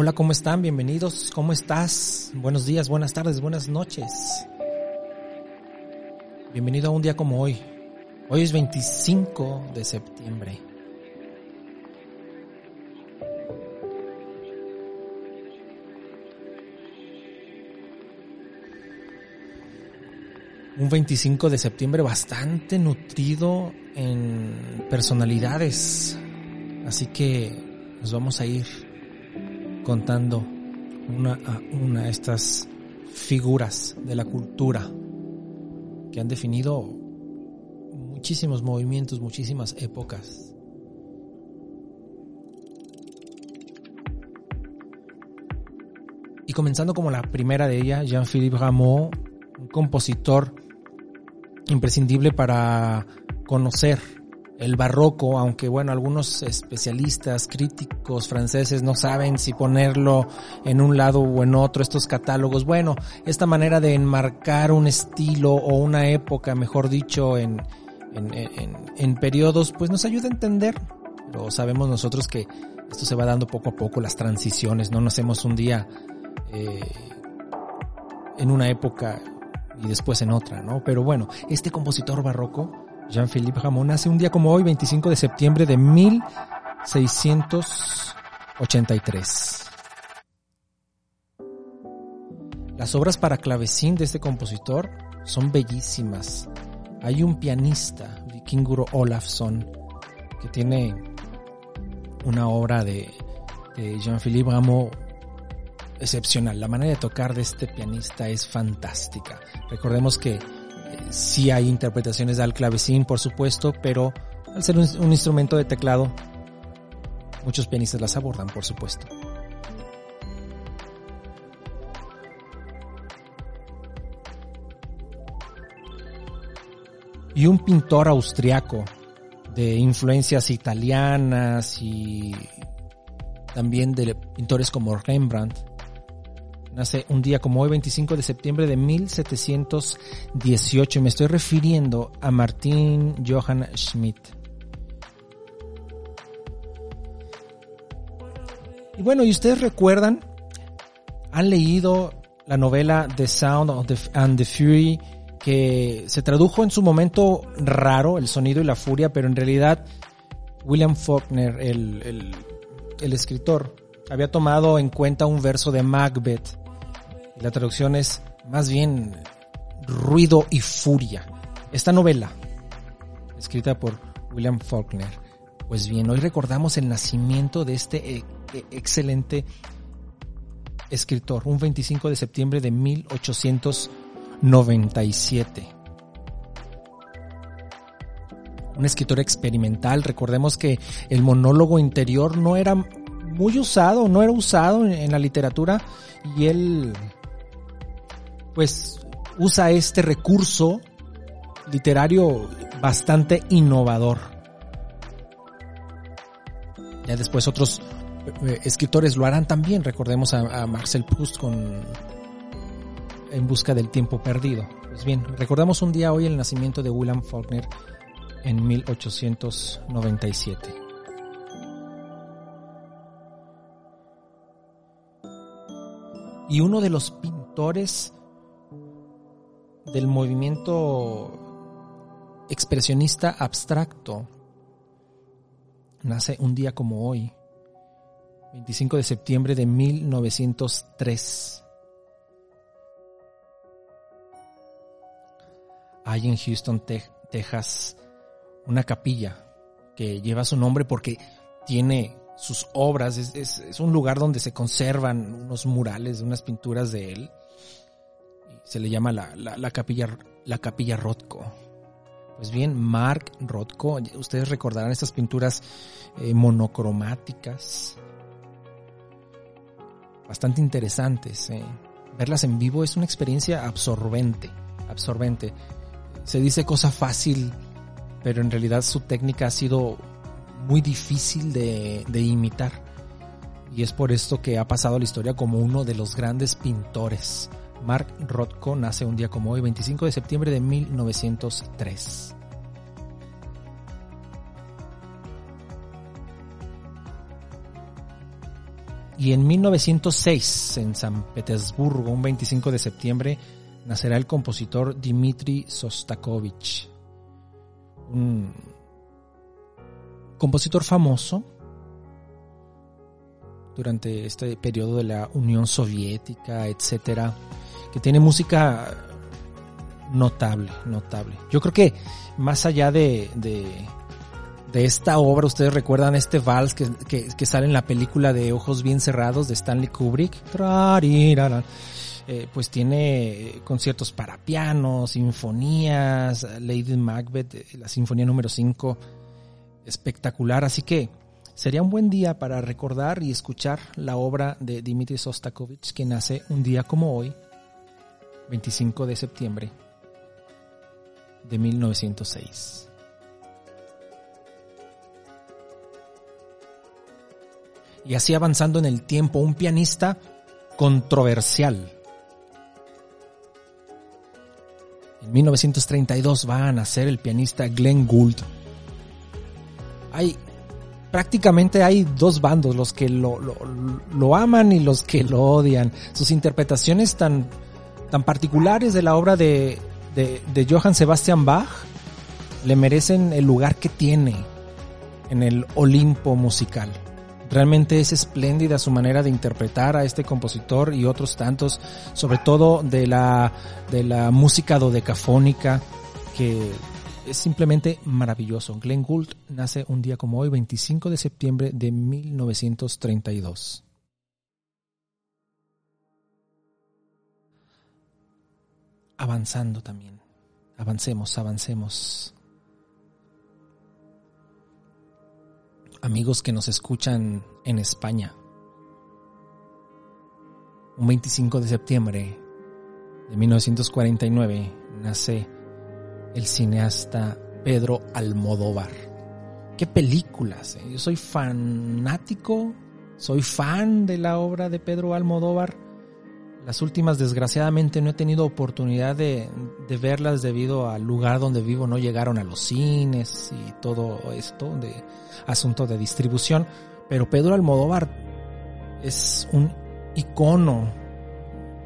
Hola, ¿cómo están? Bienvenidos. ¿Cómo estás? Buenos días, buenas tardes, buenas noches. Bienvenido a un día como hoy. Hoy es 25 de septiembre. Un 25 de septiembre bastante nutrido en personalidades. Así que nos vamos a ir contando una a una estas figuras de la cultura que han definido muchísimos movimientos, muchísimas épocas. Y comenzando como la primera de ella, Jean-Philippe Rameau, un compositor imprescindible para conocer el barroco, aunque bueno, algunos especialistas, críticos franceses no saben si ponerlo en un lado o en otro, estos catálogos. Bueno, esta manera de enmarcar un estilo o una época, mejor dicho, en, en, en, periodos, pues nos ayuda a entender. Lo sabemos nosotros que esto se va dando poco a poco, las transiciones, no nacemos un día eh, en una época y después en otra, ¿no? Pero bueno, este compositor barroco, Jean-Philippe Rameau nace un día como hoy, 25 de septiembre de 1683. Las obras para clavecín de este compositor son bellísimas. Hay un pianista, Vikinguro Olafsson, que tiene una obra de, de Jean-Philippe Rameau excepcional. La manera de tocar de este pianista es fantástica. Recordemos que sí hay interpretaciones al clavecín, por supuesto, pero al ser un, un, instrumento de teclado, muchos pianistas las abordan, por supuesto. Y un pintor austriaco de influencias italianas y también de pintores como Rembrandt, nace un día como hoy, 25 de septiembre de 1718, y me estoy refiriendo a Martin Johann Schmidt. Y bueno, y ustedes recuerdan, han leído la novela The Sound of the, and the Fury, que se tradujo en su momento raro, el sonido y la furia, pero en realidad William Faulkner, el, el, el escritor, había tomado en cuenta un verso de Macbeth la traducción es más bien ruido y furia. Esta novela, escrita por William Faulkner, pues bien, hoy recordamos el nacimiento de este excelente escritor, un 25 de septiembre de 1897. Un escritor experimental, recordemos que el monólogo interior no era muy usado, no era usado en la literatura y él pues usa este recurso literario bastante innovador. Ya después otros eh, escritores lo harán también. Recordemos a, a, Marcel Proust con En busca del tiempo perdido. Pues bien, recordamos un día hoy el nacimiento de William Faulkner en 1897. Y uno de los pintores del movimiento expresionista abstracto nace un día como hoy, 25 de septiembre de 1903. Hay en Houston, Texas, una capilla que lleva su nombre porque tiene sus obras, es, es, un lugar donde se conservan unos murales, unas pinturas de él Se le llama la, la capilla, la capilla Rothko. Pues bien, Mark Rothko, ustedes recordarán estas pinturas eh, monocromáticas, bastante interesantes. Eh. Verlas en vivo es una experiencia absorbente, absorbente. Se dice cosa fácil, pero en realidad su técnica ha sido muy difícil de, de imitar. Y es por esto que ha pasado a la historia como uno de los grandes pintores Mark Rothko nace un día como hoy, 25 de septiembre de 1903. Y en 1906, en San Petersburgo, un 25 de septiembre, nacerá el compositor Dmitri Sostakovich, un compositor famoso durante este periodo de la Unión Soviética, etcétera que tiene música notable, notable. Yo creo que más allá de, de, esta obra, ustedes recuerdan este vals que, que, sale en la película de Ojos Bien Cerrados de Stanley Kubrick. Eh, pues tiene conciertos para piano, sinfonías, Lady Macbeth, eh, la sinfonía número 5, espectacular. Así que sería un buen día para recordar y escuchar la obra de Dmitri Sostakovich, que nace un día como hoy, 25 de septiembre de 1906. Y así avanzando en el tiempo, un pianista controversial. En 1932 va a nacer el pianista Glenn Gould. Hay prácticamente hay dos bandos, los que lo, lo, aman y los que lo odian. Sus interpretaciones tan tan particulares de la obra de, de, Johann Sebastian Bach le merecen el lugar que tiene en el Olimpo musical. Realmente es espléndida su manera de interpretar a este compositor y otros tantos, sobre todo de la, de la música dodecafónica, que es simplemente maravilloso. Glenn Gould nace un día como hoy, 25 de septiembre de 1932. avanzando también. Avancemos, avancemos. Amigos que nos escuchan en España. Un 25 de septiembre de 1949 nace el cineasta Pedro Almodóvar. ¿Qué películas? Eh? Yo soy fanático, soy fan de la obra de Pedro Almodóvar las últimas, desgraciadamente, no he tenido oportunidad de, verlas debido al lugar donde vivo. No llegaron a los cines y todo esto de asunto de distribución. Pero Pedro Almodóvar es un icono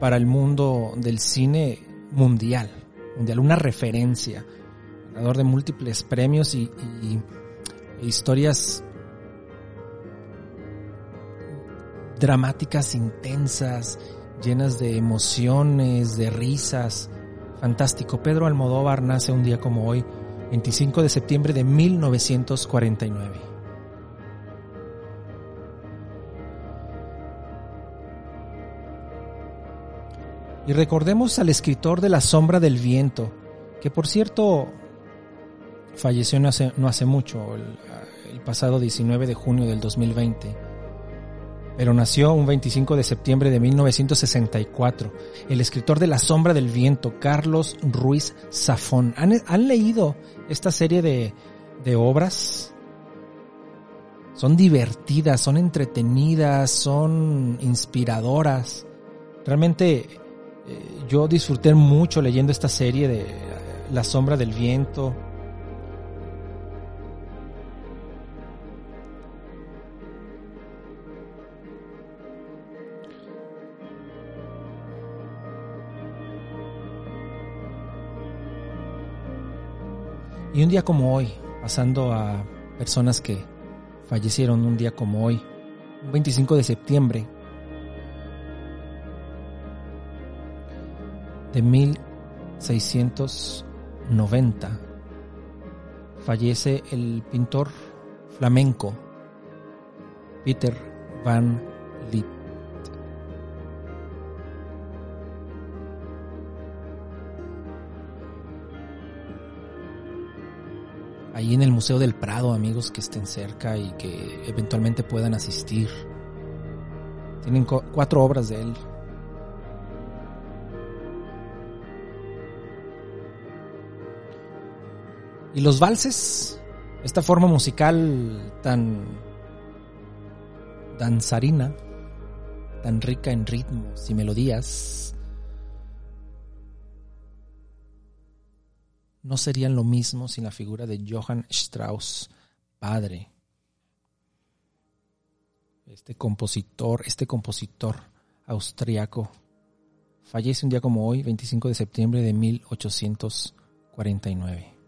para el mundo del cine mundial, mundial, una referencia, ganador de múltiples premios y, y historias dramáticas intensas llenas de emociones, de risas. Fantástico. Pedro Almodóvar nace un día como hoy, 25 de septiembre de 1949. Y recordemos al escritor de La sombra del viento, que por cierto falleció no hace, no hace mucho, el, pasado 19 de junio del 2020 pero nació un 25 de septiembre de 1964. El escritor de La sombra del viento, Carlos Ruiz Zafón. ¿Han, leído esta serie de, de obras? Son divertidas, son entretenidas, son inspiradoras. Realmente eh, yo disfruté mucho leyendo esta serie de La sombra del viento. Y un día como hoy, pasando a personas que fallecieron un día como hoy, un 25 de septiembre de 1690. Fallece el pintor flamenco Peter Van Litt. Ahí en el Museo del Prado, amigos que estén cerca y que eventualmente puedan asistir. Tienen cuatro obras de él, Y los valses, esta forma musical tan danzarina, tan rica en ritmos y melodías, no serían lo mismo sin la figura de Johann Strauss, padre. Este compositor, este compositor austriaco, fallece un día como hoy, 25 de septiembre de 1849.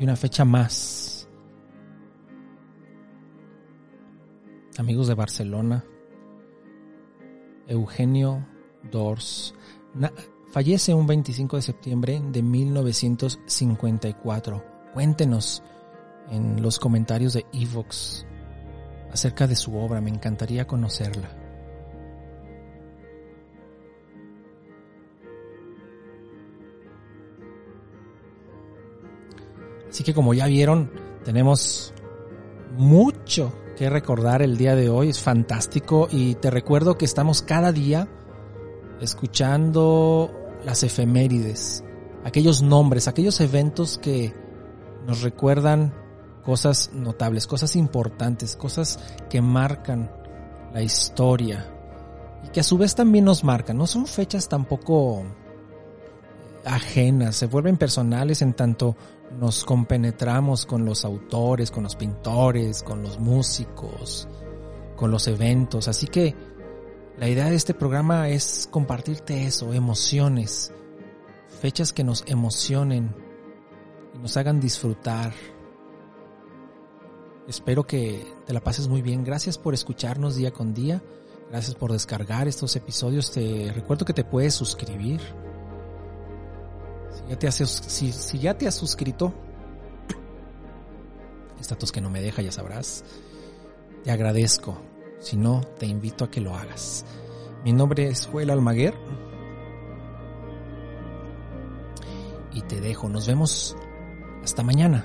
Y una fecha más. Amigos de Barcelona, Eugenio Dors fallece un 25 de septiembre de 1954. Cuéntenos en los comentarios de Evox acerca de su obra, me encantaría conocerla. Así que como ya vieron, tenemos mucho que recordar el día de hoy. Es fantástico y te recuerdo que estamos cada día escuchando las efemérides, aquellos nombres, aquellos eventos que nos recuerdan cosas notables, cosas importantes, cosas que marcan la historia y que a su vez también nos marcan. No son fechas tampoco ajenas, se vuelven personales en tanto nos compenetramos con los autores, con los pintores, con los músicos, con los eventos. Así que la idea de este programa es compartirte eso, emociones, fechas que nos emocionen y nos hagan disfrutar. Espero que te la pases muy bien. Gracias por escucharnos día con día. Gracias por descargar estos episodios. Te recuerdo que te puedes suscribir ya te has, si, ya te has suscrito, estatus que no me deja, ya sabrás, te agradezco. Si no, te invito a que lo hagas. Mi nombre es Joel Almaguer. Y te dejo. Nos vemos hasta mañana.